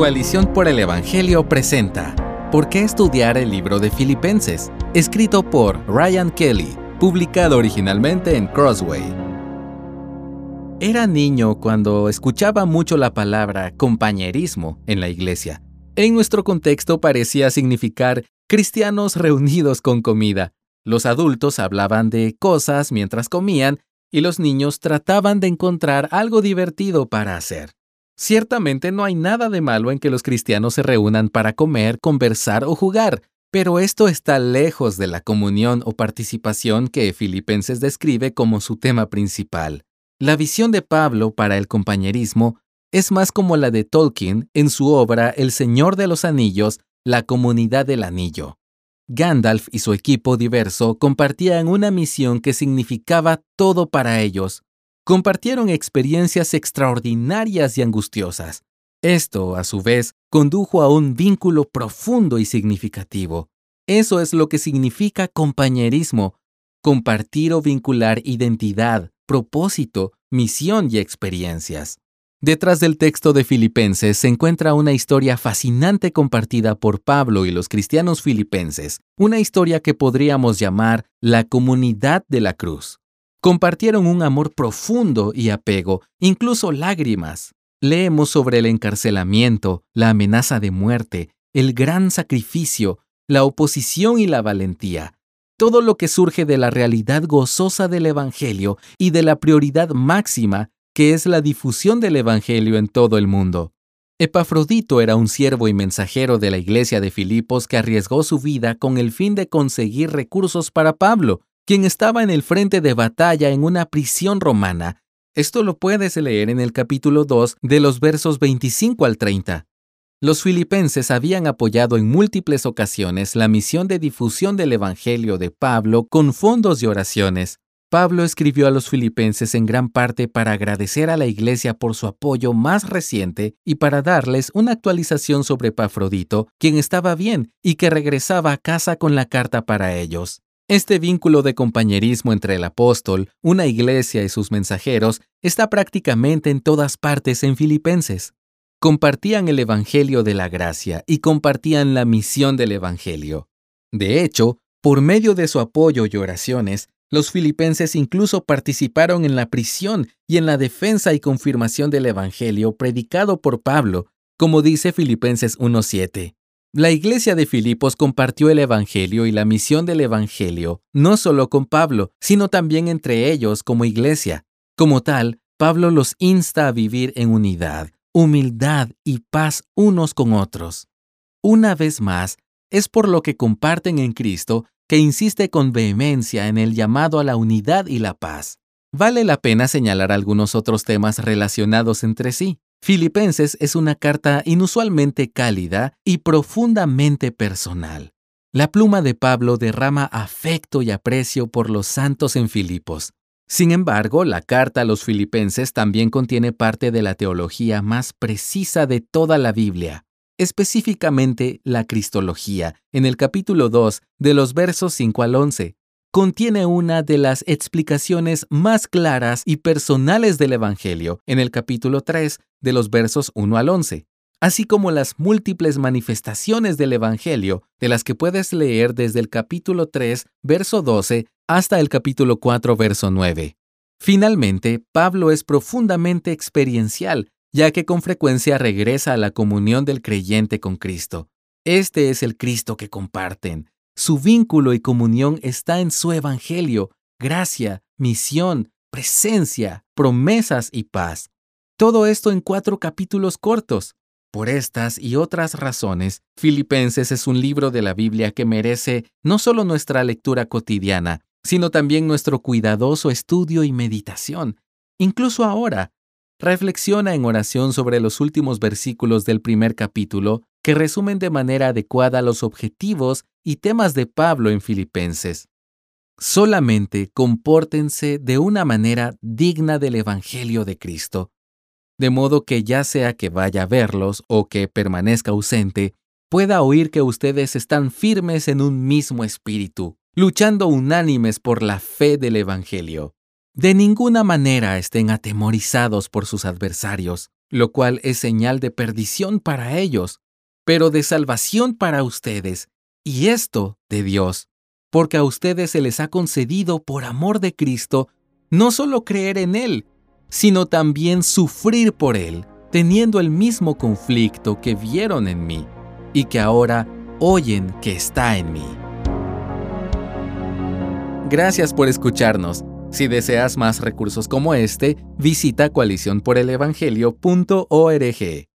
Coalición por el Evangelio presenta ¿Por qué estudiar el libro de Filipenses? Escrito por Ryan Kelly, publicado originalmente en Crossway. Era niño cuando escuchaba mucho la palabra compañerismo en la iglesia. En nuestro contexto parecía significar cristianos reunidos con comida. Los adultos hablaban de cosas mientras comían y los niños trataban de encontrar algo divertido para hacer. Ciertamente no hay nada de malo en que los cristianos se reúnan para comer, conversar o jugar, pero esto está lejos de la comunión o participación que Filipenses describe como su tema principal. La visión de Pablo para el compañerismo es más como la de Tolkien en su obra El Señor de los Anillos, la comunidad del anillo. Gandalf y su equipo diverso compartían una misión que significaba todo para ellos, compartieron experiencias extraordinarias y angustiosas. Esto, a su vez, condujo a un vínculo profundo y significativo. Eso es lo que significa compañerismo, compartir o vincular identidad, propósito, misión y experiencias. Detrás del texto de Filipenses se encuentra una historia fascinante compartida por Pablo y los cristianos filipenses, una historia que podríamos llamar la comunidad de la cruz. Compartieron un amor profundo y apego, incluso lágrimas. Leemos sobre el encarcelamiento, la amenaza de muerte, el gran sacrificio, la oposición y la valentía. Todo lo que surge de la realidad gozosa del Evangelio y de la prioridad máxima que es la difusión del Evangelio en todo el mundo. Epafrodito era un siervo y mensajero de la iglesia de Filipos que arriesgó su vida con el fin de conseguir recursos para Pablo, quien estaba en el frente de batalla en una prisión romana. Esto lo puedes leer en el capítulo 2 de los versos 25 al 30. Los filipenses habían apoyado en múltiples ocasiones la misión de difusión del Evangelio de Pablo con fondos y oraciones. Pablo escribió a los filipenses en gran parte para agradecer a la iglesia por su apoyo más reciente y para darles una actualización sobre Pafrodito, quien estaba bien y que regresaba a casa con la carta para ellos. Este vínculo de compañerismo entre el apóstol, una iglesia y sus mensajeros está prácticamente en todas partes en Filipenses. Compartían el Evangelio de la gracia y compartían la misión del Evangelio. De hecho, por medio de su apoyo y oraciones, los filipenses incluso participaron en la prisión y en la defensa y confirmación del Evangelio predicado por Pablo, como dice Filipenses 1.7. La iglesia de Filipos compartió el Evangelio y la misión del Evangelio, no solo con Pablo, sino también entre ellos como iglesia. Como tal, Pablo los insta a vivir en unidad, humildad y paz unos con otros. Una vez más, es por lo que comparten en Cristo que insiste con vehemencia en el llamado a la unidad y la paz. Vale la pena señalar algunos otros temas relacionados entre sí. Filipenses es una carta inusualmente cálida y profundamente personal. La pluma de Pablo derrama afecto y aprecio por los santos en Filipos. Sin embargo, la carta a los filipenses también contiene parte de la teología más precisa de toda la Biblia, específicamente la Cristología, en el capítulo 2 de los versos 5 al 11 contiene una de las explicaciones más claras y personales del Evangelio en el capítulo 3 de los versos 1 al 11, así como las múltiples manifestaciones del Evangelio de las que puedes leer desde el capítulo 3, verso 12 hasta el capítulo 4, verso 9. Finalmente, Pablo es profundamente experiencial, ya que con frecuencia regresa a la comunión del creyente con Cristo. Este es el Cristo que comparten, su vínculo y comunión está en su Evangelio, gracia, misión, presencia, promesas y paz. Todo esto en cuatro capítulos cortos. Por estas y otras razones, Filipenses es un libro de la Biblia que merece no solo nuestra lectura cotidiana, sino también nuestro cuidadoso estudio y meditación. Incluso ahora, reflexiona en oración sobre los últimos versículos del primer capítulo que resumen de manera adecuada los objetivos y temas de Pablo en Filipenses. Solamente compórtense de una manera digna del Evangelio de Cristo, de modo que ya sea que vaya a verlos o que permanezca ausente, pueda oír que ustedes están firmes en un mismo espíritu, luchando unánimes por la fe del Evangelio. De ninguna manera estén atemorizados por sus adversarios, lo cual es señal de perdición para ellos, pero de salvación para ustedes, y esto de Dios, porque a ustedes se les ha concedido por amor de Cristo no solo creer en Él, sino también sufrir por Él, teniendo el mismo conflicto que vieron en mí y que ahora oyen que está en mí. Gracias por escucharnos. Si deseas más recursos como este, visita coaliciónporelevangelio.org.